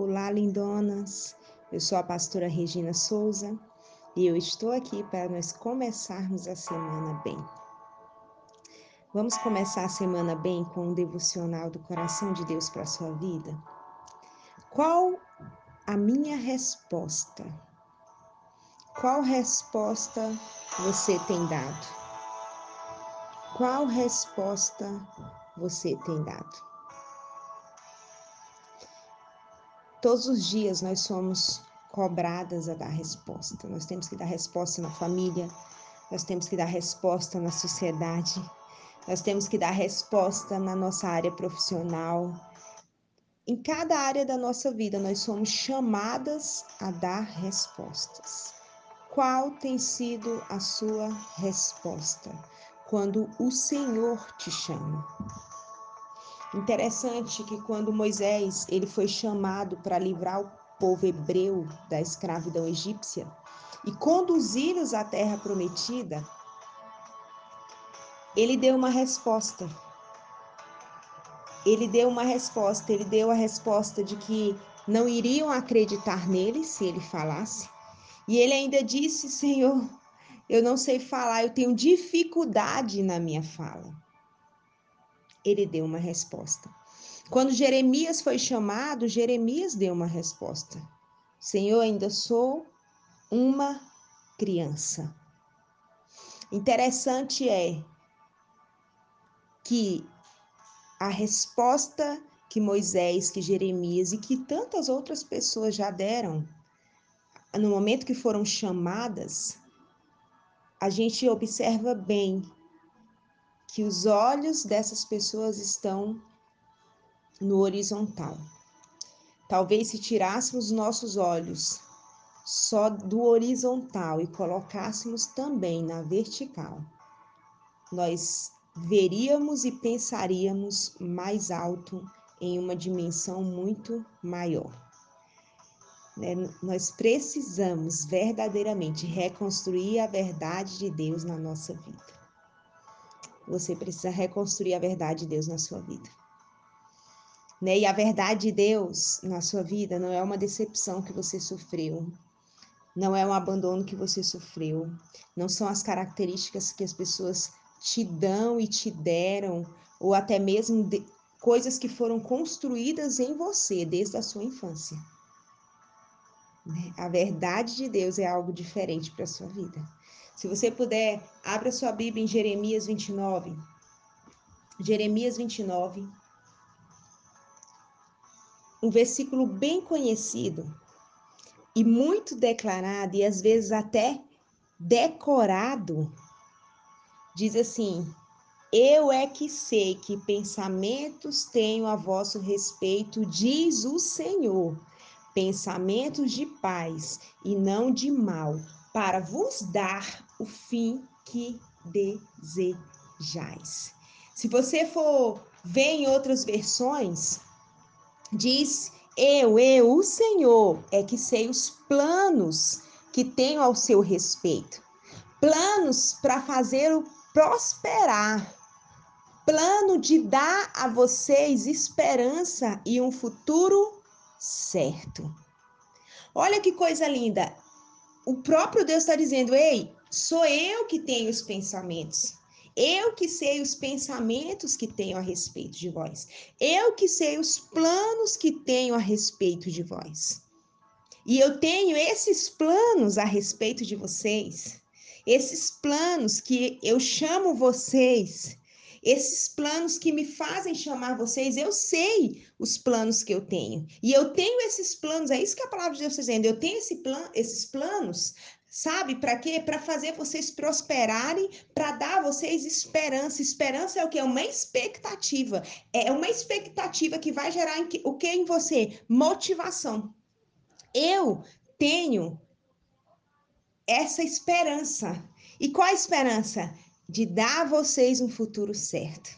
Olá, lindonas. Eu sou a pastora Regina Souza e eu estou aqui para nós começarmos a semana bem. Vamos começar a semana bem com um devocional do coração de Deus para a sua vida? Qual a minha resposta? Qual resposta você tem dado? Qual resposta você tem dado? Todos os dias nós somos cobradas a dar resposta. Nós temos que dar resposta na família, nós temos que dar resposta na sociedade, nós temos que dar resposta na nossa área profissional. Em cada área da nossa vida, nós somos chamadas a dar respostas. Qual tem sido a sua resposta quando o Senhor te chama? Interessante que quando Moisés ele foi chamado para livrar o povo hebreu da escravidão egípcia e conduzi-los à terra prometida, ele deu uma resposta. Ele deu uma resposta, ele deu a resposta de que não iriam acreditar nele se ele falasse. E ele ainda disse: Senhor, eu não sei falar, eu tenho dificuldade na minha fala ele deu uma resposta. Quando Jeremias foi chamado, Jeremias deu uma resposta. Senhor, ainda sou uma criança. Interessante é que a resposta que Moisés, que Jeremias e que tantas outras pessoas já deram, no momento que foram chamadas, a gente observa bem que os olhos dessas pessoas estão no horizontal. Talvez se tirássemos nossos olhos só do horizontal e colocássemos também na vertical, nós veríamos e pensaríamos mais alto em uma dimensão muito maior. Né? Nós precisamos verdadeiramente reconstruir a verdade de Deus na nossa vida. Você precisa reconstruir a verdade de Deus na sua vida. Né? E a verdade de Deus na sua vida não é uma decepção que você sofreu, não é um abandono que você sofreu, não são as características que as pessoas te dão e te deram, ou até mesmo de, coisas que foram construídas em você desde a sua infância. Né? A verdade de Deus é algo diferente para a sua vida. Se você puder, abra sua Bíblia em Jeremias 29. Jeremias 29. Um versículo bem conhecido e muito declarado e às vezes até decorado. Diz assim: Eu é que sei que pensamentos tenho a vosso respeito, diz o Senhor, pensamentos de paz e não de mal, para vos dar o fim que desejais. Se você for ver em outras versões, diz: Eu, eu, o Senhor, é que sei os planos que tenho ao seu respeito. Planos para fazê-lo prosperar. Plano de dar a vocês esperança e um futuro certo. Olha que coisa linda o próprio Deus está dizendo: ei, sou eu que tenho os pensamentos. Eu que sei os pensamentos que tenho a respeito de vós. Eu que sei os planos que tenho a respeito de vós. E eu tenho esses planos a respeito de vocês. Esses planos que eu chamo vocês esses planos que me fazem chamar vocês, eu sei os planos que eu tenho. E eu tenho esses planos, é isso que a palavra de Deus está dizendo. Eu tenho esse plan, esses planos, sabe? Para quê? Para fazer vocês prosperarem, para dar a vocês esperança. Esperança é o que? É uma expectativa. É uma expectativa que vai gerar que, o que em você? Motivação. Eu tenho essa esperança. E qual a esperança? de dar a vocês um futuro certo.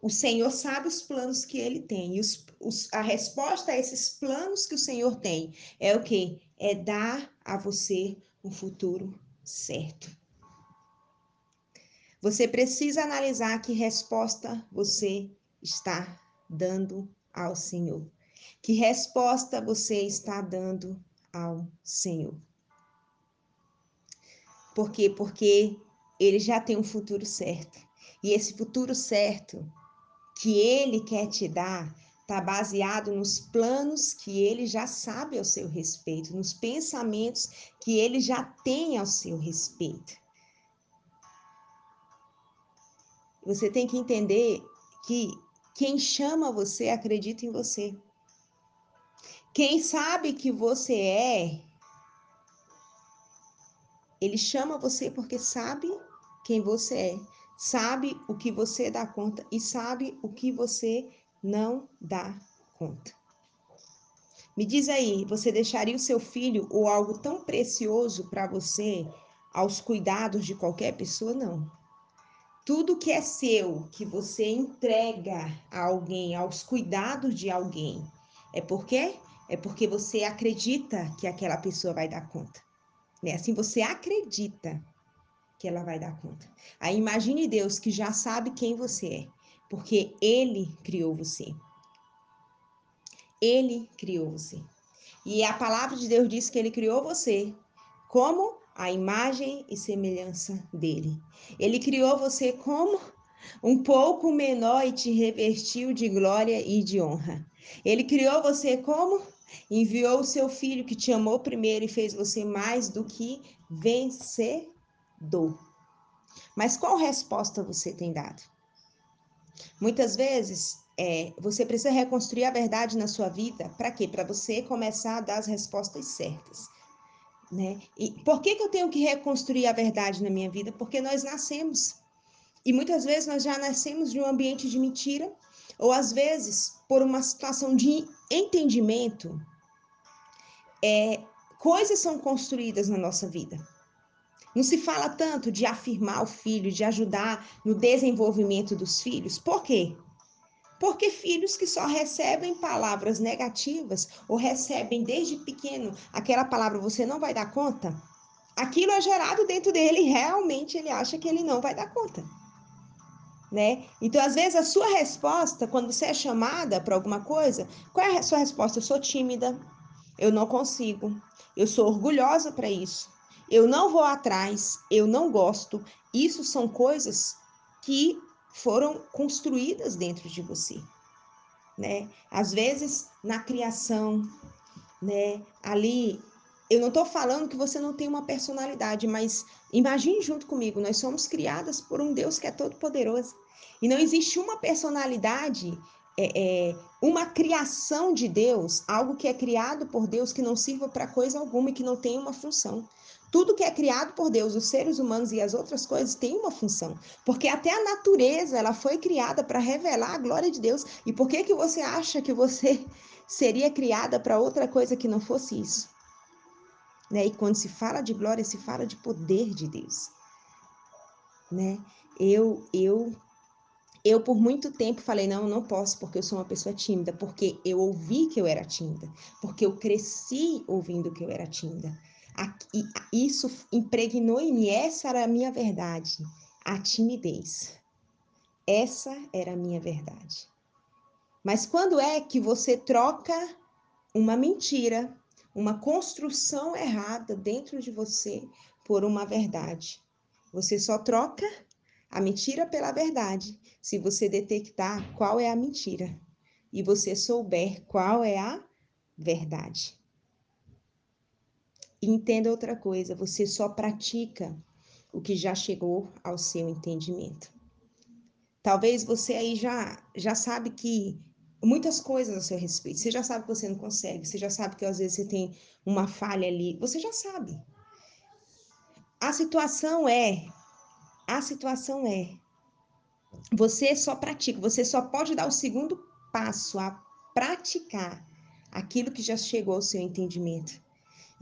O Senhor sabe os planos que ele tem. E os, os, a resposta a esses planos que o Senhor tem é o que? É dar a você um futuro certo. Você precisa analisar que resposta você está dando ao Senhor. Que resposta você está dando ao Senhor? Por quê? Porque ele já tem um futuro certo. E esse futuro certo que ele quer te dar está baseado nos planos que ele já sabe ao seu respeito, nos pensamentos que ele já tem ao seu respeito. Você tem que entender que quem chama você acredita em você. Quem sabe que você é, ele chama você porque sabe quem você é, sabe o que você dá conta e sabe o que você não dá conta. Me diz aí, você deixaria o seu filho ou algo tão precioso para você aos cuidados de qualquer pessoa? Não. Tudo que é seu, que você entrega a alguém, aos cuidados de alguém, é porque é porque você acredita que aquela pessoa vai dar conta. Né? Assim você acredita que ela vai dar conta. Aí imagine Deus que já sabe quem você é, porque ele criou você. Ele criou você. E a palavra de Deus diz que ele criou você como a imagem e semelhança dele. Ele criou você como um pouco menor e te revestiu de glória e de honra. Ele criou você como enviou o seu filho que te amou primeiro e fez você mais do que vencedor. Mas qual resposta você tem dado? Muitas vezes é, você precisa reconstruir a verdade na sua vida. Para quê? Para você começar a dar as respostas certas. Né? E por que, que eu tenho que reconstruir a verdade na minha vida? Porque nós nascemos. E muitas vezes nós já nascemos de um ambiente de mentira, ou às vezes por uma situação de entendimento, é, coisas são construídas na nossa vida. Não se fala tanto de afirmar o filho, de ajudar no desenvolvimento dos filhos. Por quê? Porque filhos que só recebem palavras negativas ou recebem desde pequeno aquela palavra você não vai dar conta, aquilo é gerado dentro dele realmente ele acha que ele não vai dar conta. Né? Então, às vezes, a sua resposta, quando você é chamada para alguma coisa, qual é a sua resposta? Eu sou tímida, eu não consigo, eu sou orgulhosa para isso, eu não vou atrás, eu não gosto. Isso são coisas que foram construídas dentro de você, né? Às vezes na criação, né? Ali, eu não estou falando que você não tem uma personalidade, mas imagine junto comigo, nós somos criadas por um Deus que é todo poderoso e não existe uma personalidade é, é, uma criação de Deus, algo que é criado por Deus que não sirva para coisa alguma e que não tenha uma função. Tudo que é criado por Deus, os seres humanos e as outras coisas, tem uma função. Porque até a natureza, ela foi criada para revelar a glória de Deus. E por que que você acha que você seria criada para outra coisa que não fosse isso? Né? E quando se fala de glória, se fala de poder de Deus. Né? Eu, eu, eu por muito tempo falei não, não posso porque eu sou uma pessoa tímida, porque eu ouvi que eu era tímida, porque eu cresci ouvindo que eu era tímida isso impregnou em mim, essa era a minha verdade, a timidez. Essa era a minha verdade. Mas quando é que você troca uma mentira, uma construção errada dentro de você por uma verdade? Você só troca a mentira pela verdade se você detectar qual é a mentira e você souber qual é a verdade. Entenda outra coisa, você só pratica o que já chegou ao seu entendimento. Talvez você aí já já sabe que muitas coisas a seu respeito. Você já sabe que você não consegue, você já sabe que às vezes você tem uma falha ali, você já sabe. A situação é a situação é você só pratica, você só pode dar o segundo passo a praticar aquilo que já chegou ao seu entendimento.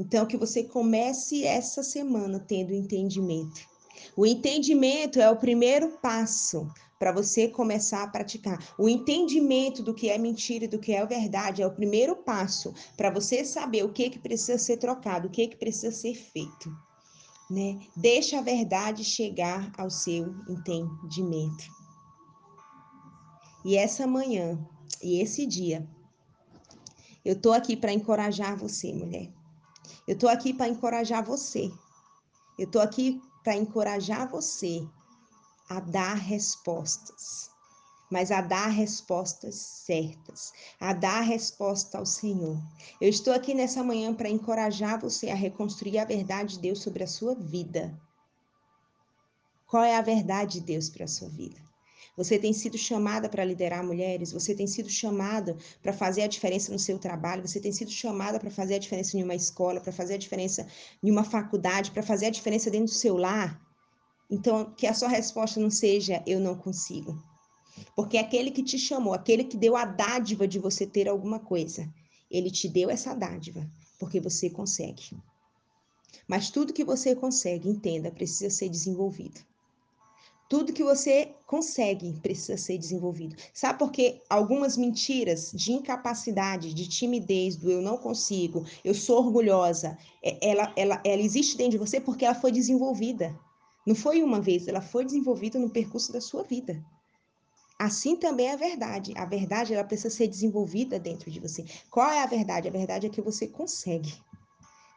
Então, que você comece essa semana tendo entendimento. O entendimento é o primeiro passo para você começar a praticar. O entendimento do que é mentira e do que é verdade é o primeiro passo para você saber o que, que precisa ser trocado, o que, que precisa ser feito. Né? Deixa a verdade chegar ao seu entendimento. E essa manhã e esse dia Eu tô aqui para encorajar você, mulher. Eu tô aqui para encorajar você. Eu tô aqui para encorajar você a dar respostas, mas a dar respostas certas, a dar resposta ao Senhor. Eu estou aqui nessa manhã para encorajar você a reconstruir a verdade de Deus sobre a sua vida. Qual é a verdade de Deus para a sua vida? Você tem sido chamada para liderar mulheres, você tem sido chamada para fazer a diferença no seu trabalho, você tem sido chamada para fazer a diferença em uma escola, para fazer a diferença em uma faculdade, para fazer a diferença dentro do seu lar. Então, que a sua resposta não seja eu não consigo. Porque aquele que te chamou, aquele que deu a dádiva de você ter alguma coisa, ele te deu essa dádiva, porque você consegue. Mas tudo que você consegue, entenda, precisa ser desenvolvido. Tudo que você consegue precisa ser desenvolvido. Sabe por que algumas mentiras de incapacidade, de timidez, do eu não consigo, eu sou orgulhosa, é, ela, ela, ela existe dentro de você porque ela foi desenvolvida. Não foi uma vez, ela foi desenvolvida no percurso da sua vida. Assim também é a verdade. A verdade ela precisa ser desenvolvida dentro de você. Qual é a verdade? A verdade é que você consegue.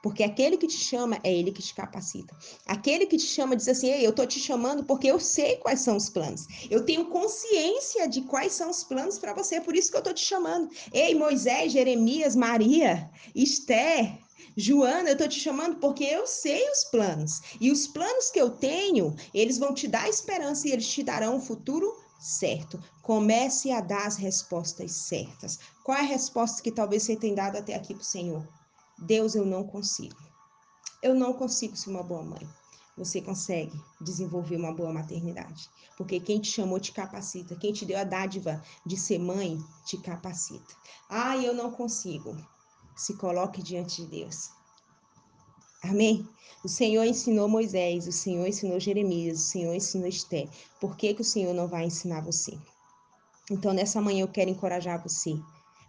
Porque aquele que te chama é ele que te capacita. Aquele que te chama diz assim: Ei, eu tô te chamando porque eu sei quais são os planos. Eu tenho consciência de quais são os planos para você, por isso que eu tô te chamando. Ei, Moisés, Jeremias, Maria, Esther, Joana, eu tô te chamando porque eu sei os planos. E os planos que eu tenho, eles vão te dar esperança e eles te darão um futuro certo. Comece a dar as respostas certas. Qual é a resposta que talvez você tenha dado até aqui para o Senhor? Deus, eu não consigo. Eu não consigo ser uma boa mãe. Você consegue desenvolver uma boa maternidade. Porque quem te chamou te capacita. Quem te deu a dádiva de ser mãe te capacita. Ah, eu não consigo se coloque diante de Deus. Amém? O Senhor ensinou Moisés, o Senhor ensinou Jeremias, o Senhor ensinou Esté. Por que, que o Senhor não vai ensinar você? Então, nessa manhã eu quero encorajar você.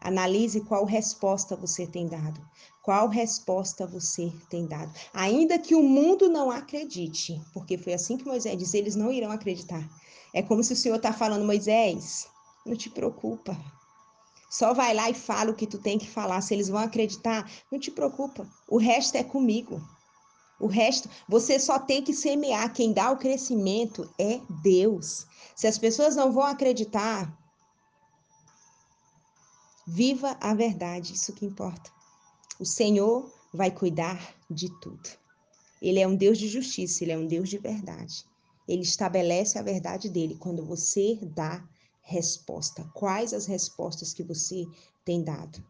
Analise qual resposta você tem dado. Qual resposta você tem dado. Ainda que o mundo não acredite, porque foi assim que Moisés disse, eles não irão acreditar. É como se o Senhor está falando, Moisés, não te preocupa. Só vai lá e fala o que tu tem que falar. Se eles vão acreditar, não te preocupa. O resto é comigo. O resto, você só tem que semear. Quem dá o crescimento é Deus. Se as pessoas não vão acreditar, viva a verdade, isso que importa. O Senhor vai cuidar de tudo. Ele é um Deus de justiça, ele é um Deus de verdade. Ele estabelece a verdade dele quando você dá resposta. Quais as respostas que você tem dado?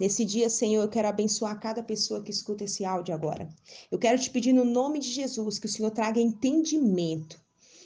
Nesse dia, Senhor, eu quero abençoar cada pessoa que escuta esse áudio agora. Eu quero te pedir no nome de Jesus que o Senhor traga entendimento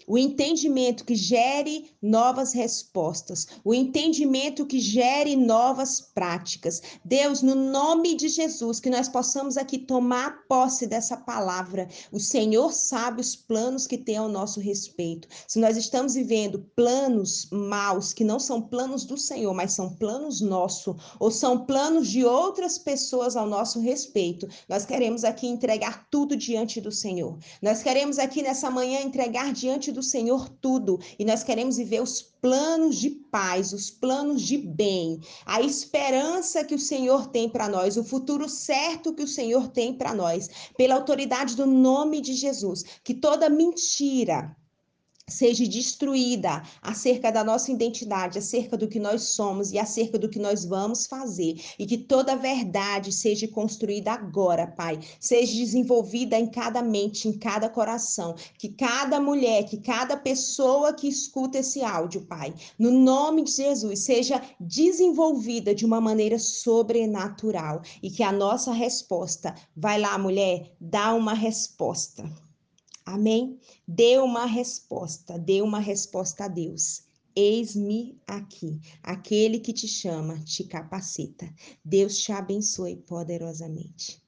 o entendimento que gere novas respostas, o entendimento que gere novas práticas. Deus, no nome de Jesus, que nós possamos aqui tomar posse dessa palavra. O Senhor sabe os planos que tem ao nosso respeito. Se nós estamos vivendo planos maus, que não são planos do Senhor, mas são planos nossos, ou são planos de outras pessoas ao nosso respeito, nós queremos aqui entregar tudo diante do Senhor. Nós queremos aqui nessa manhã entregar diante do Senhor tudo e nós queremos viver os planos de paz, os planos de bem, a esperança que o Senhor tem para nós, o futuro certo que o Senhor tem para nós, pela autoridade do nome de Jesus, que toda mentira, seja destruída acerca da nossa identidade, acerca do que nós somos e acerca do que nós vamos fazer, e que toda verdade seja construída agora, Pai, seja desenvolvida em cada mente, em cada coração, que cada mulher, que cada pessoa que escuta esse áudio, Pai, no nome de Jesus, seja desenvolvida de uma maneira sobrenatural. E que a nossa resposta, vai lá, mulher, dá uma resposta. Amém? Dê uma resposta, dê uma resposta a Deus. Eis-me aqui. Aquele que te chama te capacita. Deus te abençoe poderosamente.